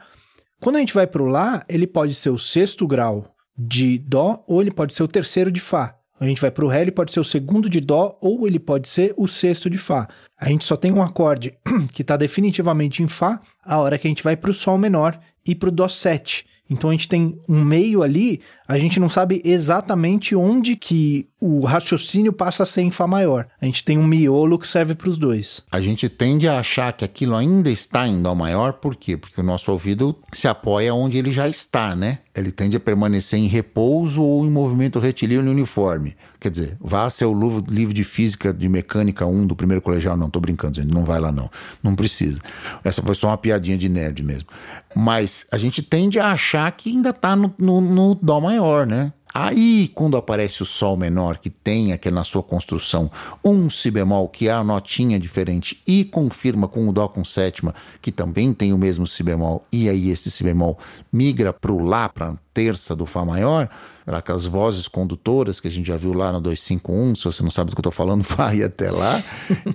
Quando a gente vai para o Lá, ele pode ser o sexto grau de Dó ou ele pode ser o terceiro de Fá. A gente vai para o Ré, ele pode ser o segundo de Dó ou ele pode ser o sexto de Fá. A gente só tem um acorde que está definitivamente em Fá a hora que a gente vai para o Sol menor e para o Dó 7. Então a gente tem um meio ali, a gente não sabe exatamente onde que o raciocínio passa a ser em Fá maior. A gente tem um miolo que serve para os dois. A gente tende a achar que aquilo ainda está em Dó maior, por quê? Porque o nosso ouvido se apoia onde ele já está, né? Ele tende a permanecer em repouso ou em movimento retilíneo uniforme. Quer dizer, vá ser o livro de física de mecânica 1 do primeiro colegial. Não, tô brincando, gente, não vai lá não. Não precisa. Essa foi só uma piadinha de nerd mesmo. Mas a gente tende a achar que ainda está no, no, no Dó maior, né? Aí, quando aparece o Sol menor, que tem aqui na sua construção um Si bemol, que é a notinha diferente, e confirma com o Dó com sétima, que também tem o mesmo Si bemol, e aí esse Si bemol migra para o Lá, para a terça do Fá maior, aquelas vozes condutoras que a gente já viu lá no 251, se você não sabe do que eu estou falando, vai até lá.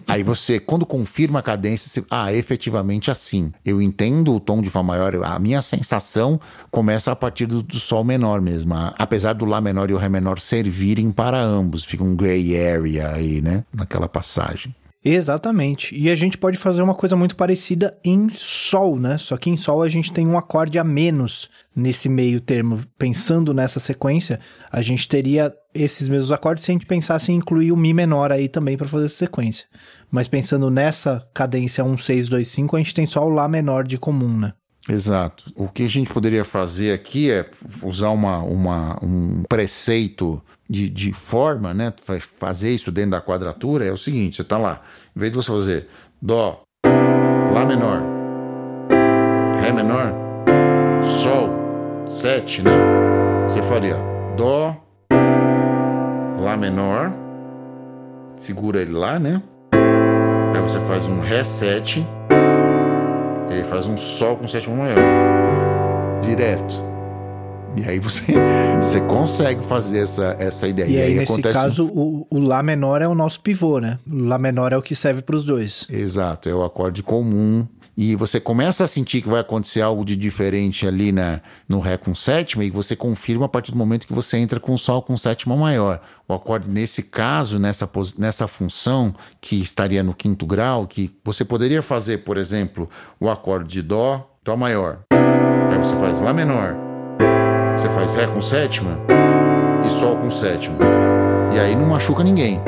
Aí você, quando confirma a cadência, você, ah, efetivamente assim. Eu entendo o tom de Fá maior, a minha sensação começa a partir do, do Sol menor mesmo. Apesar do Lá menor e o Ré menor servirem para ambos, fica um gray area aí, né, naquela passagem. Exatamente. E a gente pode fazer uma coisa muito parecida em Sol, né? Só que em Sol a gente tem um acorde a menos nesse meio termo. Pensando nessa sequência, a gente teria esses mesmos acordes se a gente pensasse em incluir o Mi menor aí também para fazer essa sequência. Mas pensando nessa cadência 1, 6, 2, 5, a gente tem só o Lá menor de comum, né? Exato. O que a gente poderia fazer aqui é usar uma, uma, um preceito de, de forma, né? Fazer isso dentro da quadratura é o seguinte: você está lá, em vez de você fazer Dó, Lá menor, Ré menor, Sol, 7, né? Você faria Dó, Lá menor, segura ele lá, né? Aí você faz um Ré 7, e aí faz um Sol com sétima maior, direto. E aí você, você consegue fazer essa, essa ideia. E, e aí, nesse acontece... caso, o, o Lá menor é o nosso pivô, né? O Lá menor é o que serve para os dois. Exato, é o acorde comum. E você começa a sentir que vai acontecer algo de diferente ali na, no Ré com sétima, e você confirma a partir do momento que você entra com Sol com sétima maior. O acorde, nesse caso, nessa, nessa função, que estaria no quinto grau, que você poderia fazer, por exemplo, o acorde de Dó, Dó maior. Aí você faz Lá menor você faz Ré com sétima e Sol com sétima. E aí não machuca ninguém.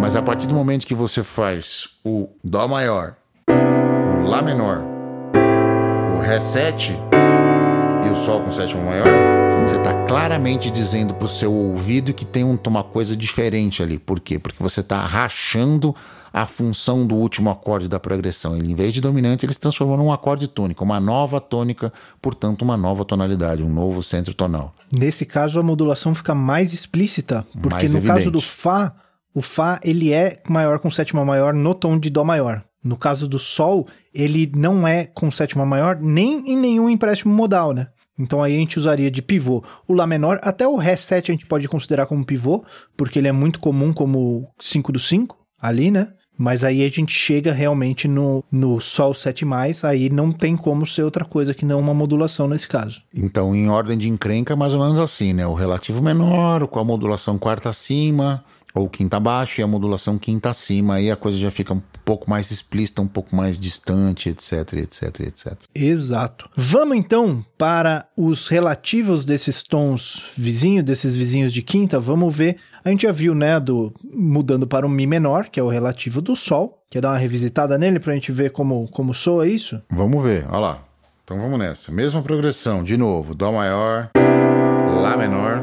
Mas a partir do momento que você faz o Dó maior, Lá menor, o Ré 7 e o Sol com sétima maior, você está claramente dizendo para o seu ouvido que tem uma coisa diferente ali. Por quê? Porque você está rachando a função do último acorde da progressão. Ele, em vez de dominante, ele se transformou num acorde tônico, uma nova tônica, portanto, uma nova tonalidade, um novo centro tonal. Nesse caso, a modulação fica mais explícita, porque mais no evidente. caso do Fá, o Fá ele é maior com sétima maior no tom de Dó maior. No caso do Sol, ele não é com sétima maior nem em nenhum empréstimo modal, né? Então aí a gente usaria de pivô o Lá menor, até o Ré 7 a gente pode considerar como pivô, porque ele é muito comum como 5 do 5 ali, né? Mas aí a gente chega realmente no, no Sol 7, aí não tem como ser outra coisa que não uma modulação nesse caso. Então, em ordem de encrenca, mais ou menos assim, né? O relativo menor, com a modulação quarta acima, ou quinta abaixo e a modulação quinta acima, aí a coisa já fica pouco mais explícita, um pouco mais distante, etc, etc, etc. Exato. Vamos então para os relativos desses tons vizinhos, desses vizinhos de quinta, vamos ver. A gente já viu, né, do mudando para o mi menor, que é o relativo do sol, Quer dar uma revisitada nele pra gente ver como, como soa isso? Vamos ver, olha lá. Então vamos nessa. Mesma progressão, de novo. Dó maior, Lá menor.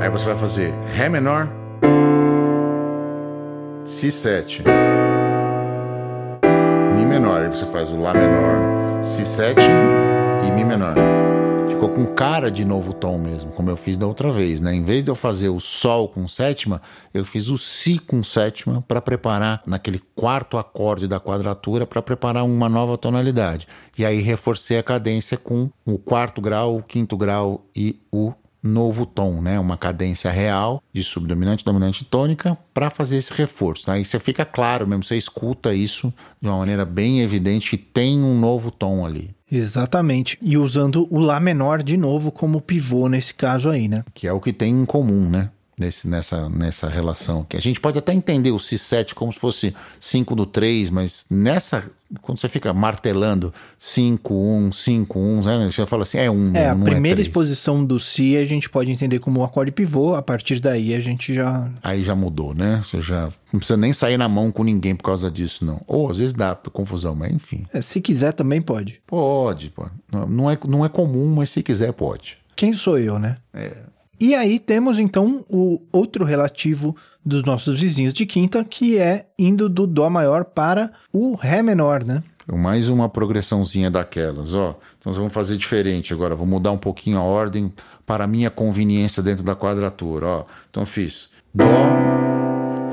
Aí você vai fazer Ré menor, Si7, Mi menor. Aí você faz o Lá menor, Si7 e Mi menor. Ficou com cara de novo tom mesmo, como eu fiz da outra vez, né? Em vez de eu fazer o Sol com sétima, eu fiz o Si com sétima para preparar naquele quarto acorde da quadratura para preparar uma nova tonalidade. E aí reforcei a cadência com o quarto grau, o quinto grau e o novo tom, né? Uma cadência real de subdominante, dominante e tônica para fazer esse reforço. Aí você fica claro mesmo, você escuta isso de uma maneira bem evidente que tem um novo tom ali. Exatamente. E usando o Lá menor de novo como pivô nesse caso aí, né? Que é o que tem em comum, né? Nesse, nessa, nessa relação. Que a gente pode até entender o Si7 como se fosse 5 do 3, mas nessa. Quando você fica martelando 5, 1, 5, 1, né? Você fala assim, é 1. É, a primeira é exposição do Si a gente pode entender como um acorde pivô, a partir daí a gente já. Aí já mudou, né? Você já. Não precisa nem sair na mão com ninguém por causa disso, não. Ou às vezes dá confusão, mas enfim. É, se quiser também pode. Pode, pode. Não é, não é comum, mas se quiser pode. Quem sou eu, né? É. E aí temos então o outro relativo dos nossos vizinhos de quinta, que é indo do Dó maior para o Ré menor, né? Mais uma progressãozinha daquelas, ó. Então nós vamos fazer diferente agora, vou mudar um pouquinho a ordem para minha conveniência dentro da quadratura, ó. Então fiz Dó,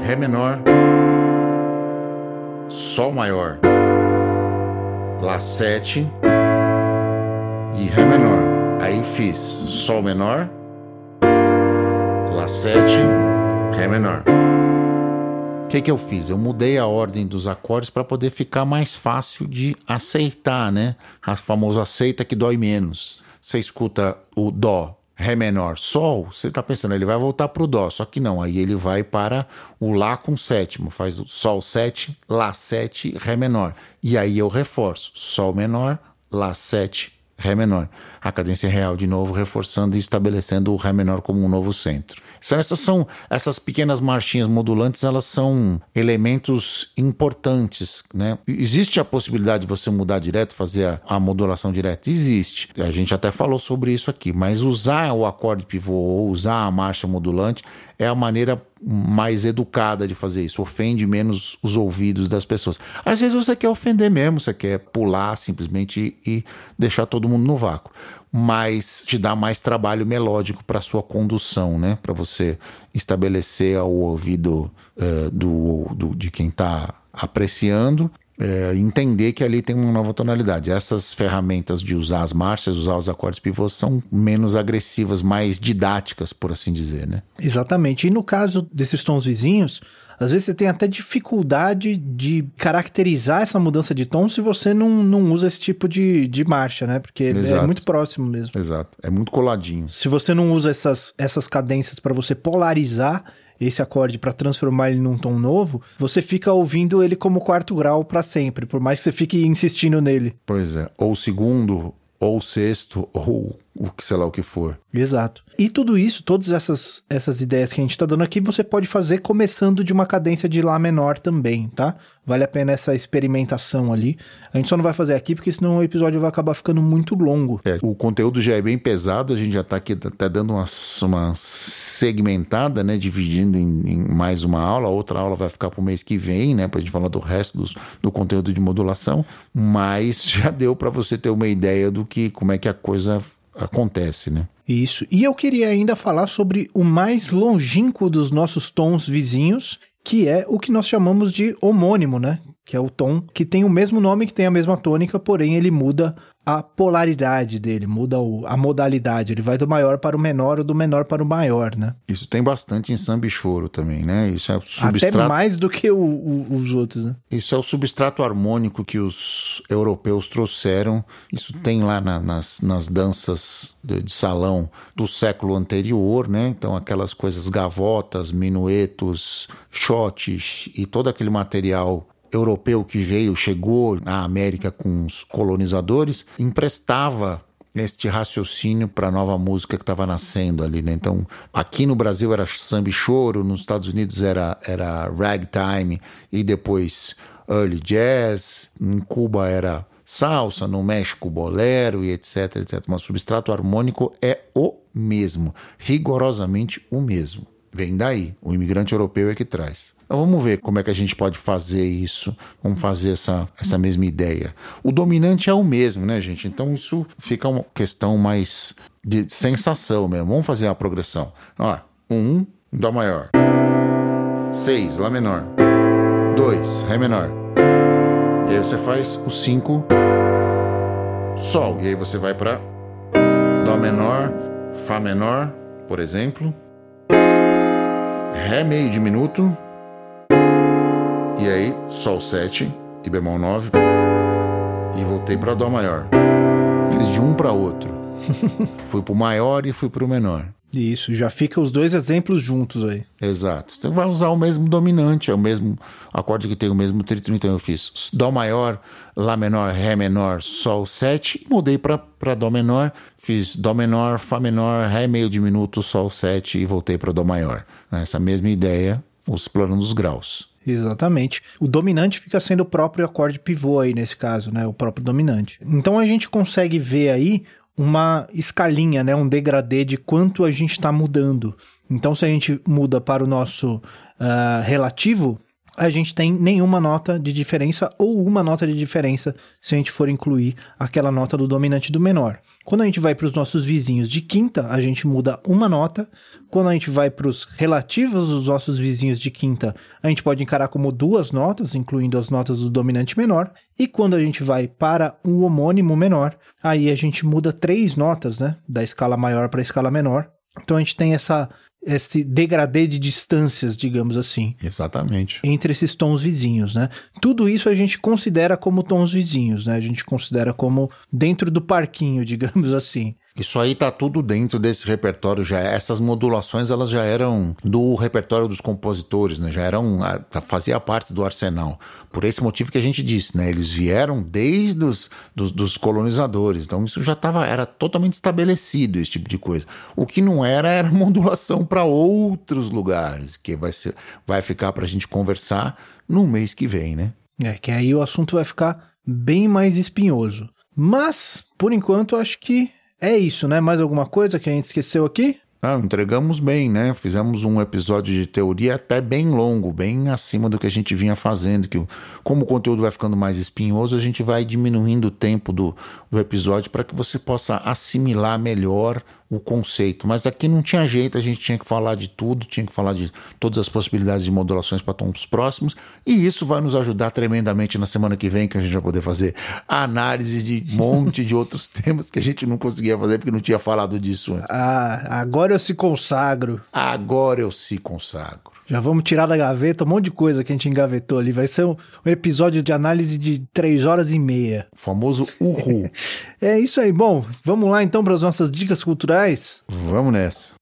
Ré menor, Sol maior, Lá 7 e Ré menor. Aí fiz Sol menor, Lá7, Ré menor. O que, que eu fiz? Eu mudei a ordem dos acordes para poder ficar mais fácil de aceitar, né? A famosa aceita que dói menos. Você escuta o Dó, Ré menor, Sol, você está pensando, ele vai voltar para o Dó, só que não, aí ele vai para o Lá com sétimo, faz o Sol 7, Lá 7, Ré menor. E aí eu reforço, Sol menor, Lá 7, Ré menor. A cadência real de novo, reforçando e estabelecendo o Ré menor como um novo centro. Então, essas são essas pequenas marchinhas modulantes, elas são elementos importantes, né? Existe a possibilidade de você mudar direto, fazer a, a modulação direta? Existe. A gente até falou sobre isso aqui, mas usar o acorde pivô ou usar a marcha modulante é a maneira mais educada de fazer isso, ofende menos os ouvidos das pessoas. Às vezes você quer ofender mesmo, você quer pular simplesmente e, deixar todo mundo no vácuo, mas te dá mais trabalho melódico para sua condução, né? Para você estabelecer ao ouvido uh, do, do, de quem está apreciando é, entender que ali tem uma nova tonalidade. Essas ferramentas de usar as marchas, usar os acordes pivôs são menos agressivas, mais didáticas, por assim dizer, né? Exatamente. E no caso desses tons vizinhos, às vezes você tem até dificuldade de caracterizar essa mudança de tom se você não, não usa esse tipo de, de marcha, né? Porque é Exato. é muito próximo mesmo. Exato. É muito coladinho. Se você não usa essas, essas cadências para você polarizar esse acorde para transformar ele num tom novo, você fica ouvindo ele como quarto grau para sempre, por mais que você fique insistindo nele. Pois é, ou segundo, ou sexto, ou o que sei lá o que for. Exato. E tudo isso, todas essas, essas ideias que a gente está dando aqui, você pode fazer começando de uma cadência de Lá menor também, tá? Vale a pena essa experimentação ali. A gente só não vai fazer aqui, porque senão o episódio vai acabar ficando muito longo. É, o conteúdo já é bem pesado, a gente já está aqui até dando uma, uma segmentada, né? Dividindo em, em, mais uma aula, outra aula vai ficar para o mês que vem, né? Para a gente falar do resto dos, do conteúdo de modulação. Mas já deu para você ter uma ideia do que como é que a coisa acontece, né? Isso. E eu queria ainda falar sobre o mais longínquo dos nossos tons vizinhos, que é o que nós chamamos de homônimo, né? Que é o tom que tem o mesmo nome, que tem a mesma tônica, porém ele muda a polaridade dele, muda o, a modalidade. Ele vai do maior para o menor ou do menor para o maior, né? Isso tem bastante em samba e choro também, né? Isso é substrato... Até mais do que o, o, os outros, né? Isso é o substrato harmônico que os europeus trouxeram. Isso tem lá na, nas, nas danças de, de, salão do século anterior, né? Então aquelas coisas gavotas, minuetos, shotes e todo aquele material europeu que veio, chegou à América com os colonizadores, emprestava este raciocínio para a nova música que estava nascendo ali, né? Então, aqui no Brasil era samba e choro, nos Estados Unidos era, era ragtime e depois early jazz, em Cuba era salsa, no México bolero e etc, etc. Mas o substrato harmônico é o mesmo, rigorosamente o mesmo. Vem daí, o imigrante europeu é que traz. Então vamos ver como é que a gente pode fazer isso, vamos fazer essa, essa mesma ideia. O dominante é o mesmo, né, gente? Então isso fica uma questão mais de sensação mesmo. Vamos fazer a progressão. Ó, um, Dó maior. Seis, Lá menor. Dois, Ré menor. E aí você faz o cinco, Sol. E aí você vai para Dó menor, Fá menor, por exemplo. Ré meio diminuto. E aí, Sol 7 e bemol 9. E voltei para Dó maior. Fiz de um para outro. fui pro maior e fui pro menor. Isso, já fica os dois exemplos juntos aí. Exato. Você vai usar o mesmo dominante, é o mesmo acorde que tem o mesmo trito. Então eu fiz Dó maior, Lá menor, Ré menor, Sol 7 e mudei para Dó menor. Fiz Dó menor, Fá menor, Ré meio diminuto, Sol 7 e voltei para Dó maior. Essa mesma ideia, os graus. Exatamente. O dominante fica sendo o próprio acorde pivô aí nesse caso, né? O próprio dominante. Então a gente consegue ver aí uma escalinha, né, um degradê de quanto a gente está mudando. Então, se a gente muda para o nosso uh, relativo, a gente tem nenhuma nota de diferença ou uma nota de diferença se a gente for incluir aquela nota do dominante do menor. Quando a gente vai para os nossos vizinhos de quinta, a gente muda uma nota. Quando a gente vai para os relativos dos nossos vizinhos de quinta, a gente pode encarar como duas notas, incluindo as notas do dominante menor. E quando a gente vai para um homônimo menor, aí a gente muda três notas, né? Da escala maior para a escala menor. Então a gente tem essa esse degradê de distâncias, digamos assim. Exatamente. Entre esses tons vizinhos, né? Tudo isso a gente considera como tons vizinhos, né? A gente considera como dentro do parquinho, digamos assim. Isso aí tá tudo dentro desse repertório já. Essas modulações elas já eram do repertório dos compositores, né? Já eram fazia parte do arsenal. Por esse motivo que a gente disse, né? Eles vieram desde os dos, dos colonizadores. Então isso já estava era totalmente estabelecido esse tipo de coisa. O que não era era modulação para outros lugares, que vai ser vai ficar para a gente conversar no mês que vem, né? É que aí o assunto vai ficar bem mais espinhoso. Mas por enquanto acho que é isso, né? Mais alguma coisa que a gente esqueceu aqui? Ah, entregamos bem, né? Fizemos um episódio de teoria até bem longo, bem acima do que a gente vinha fazendo. Que como o conteúdo vai ficando mais espinhoso, a gente vai diminuindo o tempo do, do episódio para que você possa assimilar melhor o conceito. Mas aqui não tinha jeito, a gente tinha que falar de tudo, tinha que falar de todas as possibilidades de modulações para tons próximos. E isso vai nos ajudar tremendamente na semana que vem, que a gente vai poder fazer análise de um monte de outros temas que a gente não conseguia fazer porque não tinha falado disso antes. Ah, agora eu se consagro. Agora eu se consagro. Já vamos tirar da gaveta um monte de coisa que a gente engavetou ali. Vai ser um, um episódio de análise de três horas e meia. O famoso Uhu. é isso aí. Bom, vamos lá então para as nossas dicas culturais? Vamos nessa.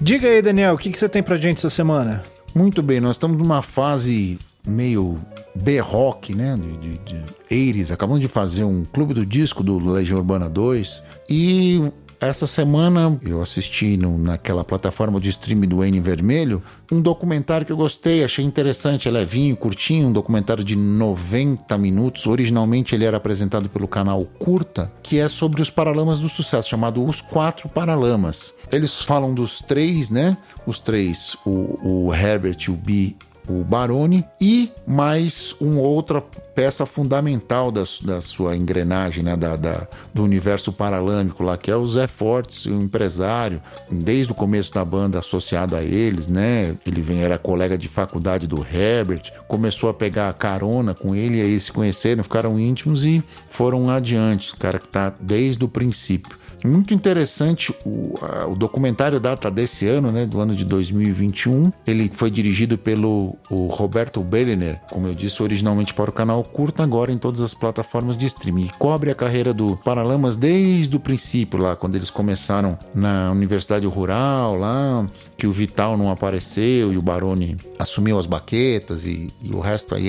Diga aí, Daniel, o que, que você tem pra gente essa semana? Muito bem, nós estamos numa fase meio B-Rock, né? De, de, de Acabamos de fazer um clube do disco do Legião Urbana 2. E essa semana eu assisti no, naquela plataforma de streaming do N Vermelho um documentário que eu gostei, achei interessante, é levinho, curtinho, um documentário de 90 minutos. Originalmente ele era apresentado pelo canal Curta, que é sobre os Paralamas do Sucesso, chamado Os Quatro Paralamas. Eles falam dos três, né? Os três, o, o Herbert, o B o Baroni, e mais uma outra peça fundamental da, da sua engrenagem, né, da, da, do universo paralâmico lá, que é o Zé Fortes, o empresário, desde o começo da banda associado a eles, né, ele vem, era colega de faculdade do Herbert, começou a pegar carona com ele, aí se conheceram, ficaram íntimos e foram adiante, o cara que tá desde o princípio. Muito interessante o, a, o documentário data desse ano, né, do ano de 2021. Ele foi dirigido pelo Roberto Berliner, como eu disse, originalmente para o canal Curta, agora em todas as plataformas de streaming. E cobre a carreira do Paralamas desde o princípio, lá quando eles começaram na Universidade Rural, lá que o Vital não apareceu e o Baroni assumiu as baquetas e, e o resto aí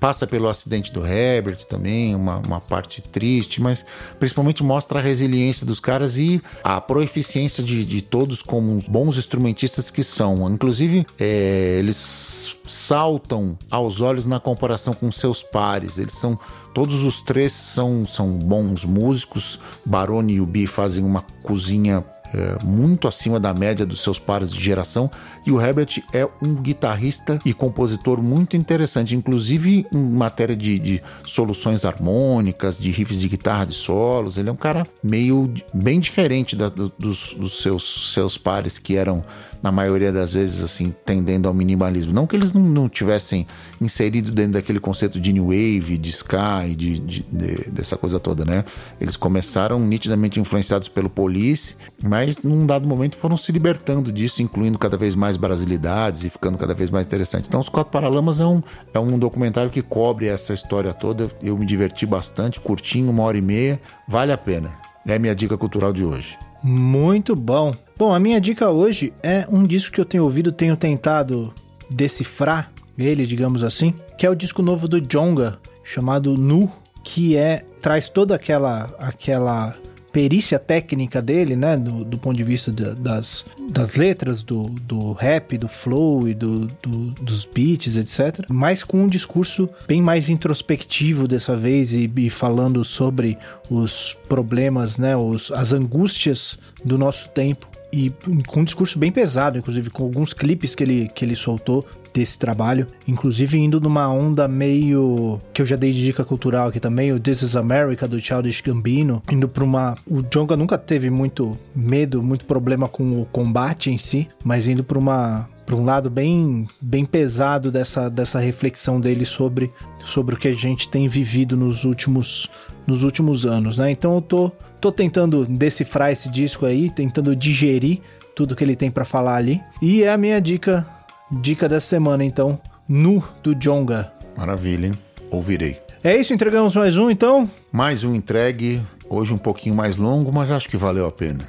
passa pelo acidente do Herbert também, uma, uma parte triste, mas principalmente mostra a resiliência dos caras e a proeficiência de, de todos como bons instrumentistas que são. Inclusive, é, eles saltam aos olhos na comparação com seus pares, eles são Todos os três são, são bons músicos. Baroni e o Bi fazem uma cozinha é, muito acima da média dos seus pares de geração. E o Herbert é um guitarrista e compositor muito interessante, inclusive em matéria de, de soluções harmônicas, de riffs de guitarra de solos. Ele é um cara meio bem diferente da, dos, dos seus, seus pares que eram na maioria das vezes, assim, tendendo ao minimalismo. Não que eles não, não tivessem inserido dentro daquele conceito de new wave, de sky, de, de, de, dessa coisa toda, né? Eles começaram nitidamente influenciados pelo Police, mas num dado momento foram se libertando disso, incluindo cada vez mais brasilidades e ficando cada vez mais interessante. Então, Os Quatro Paralamas é um, é um documentário que cobre essa história toda. Eu me diverti bastante, curtinho, uma hora e meia, vale a pena. É a minha dica cultural de hoje. Muito bom. Bom, a minha dica hoje é um disco que eu tenho ouvido, tenho tentado decifrar ele, digamos assim, que é o disco novo do Jonga, chamado Nu, que é traz toda aquela aquela perícia técnica dele, né, do, do ponto de vista de, das, das letras, do, do rap, do flow e do, do, dos beats, etc. Mas com um discurso bem mais introspectivo dessa vez e, e falando sobre os problemas, né, os, as angústias do nosso tempo e com um discurso bem pesado, inclusive com alguns clipes que ele, que ele soltou desse trabalho, inclusive indo numa onda meio que eu já dei de dica cultural aqui também, o This is America do Childish Gambino, indo para uma o Jonga nunca teve muito medo, muito problema com o combate em si, mas indo para uma para um lado bem bem pesado dessa, dessa reflexão dele sobre sobre o que a gente tem vivido nos últimos nos últimos anos, né? Então eu tô tô tentando decifrar esse disco aí, tentando digerir tudo que ele tem para falar ali. E é a minha dica Dica dessa semana, então, Nu do Jonga. Maravilha, hein? Ouvirei. É isso, entregamos mais um, então? Mais um entregue, hoje um pouquinho mais longo, mas acho que valeu a pena.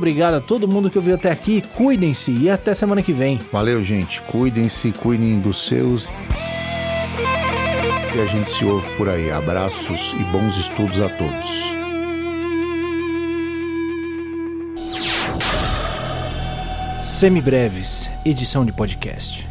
obrigado a todo mundo que ouviu até aqui. Cuidem-se e até semana que vem. Valeu, gente. Cuidem-se, cuidem dos seus. E a gente se ouve por aí. Abraços e bons estudos a todos. Semibreves, edição de podcast.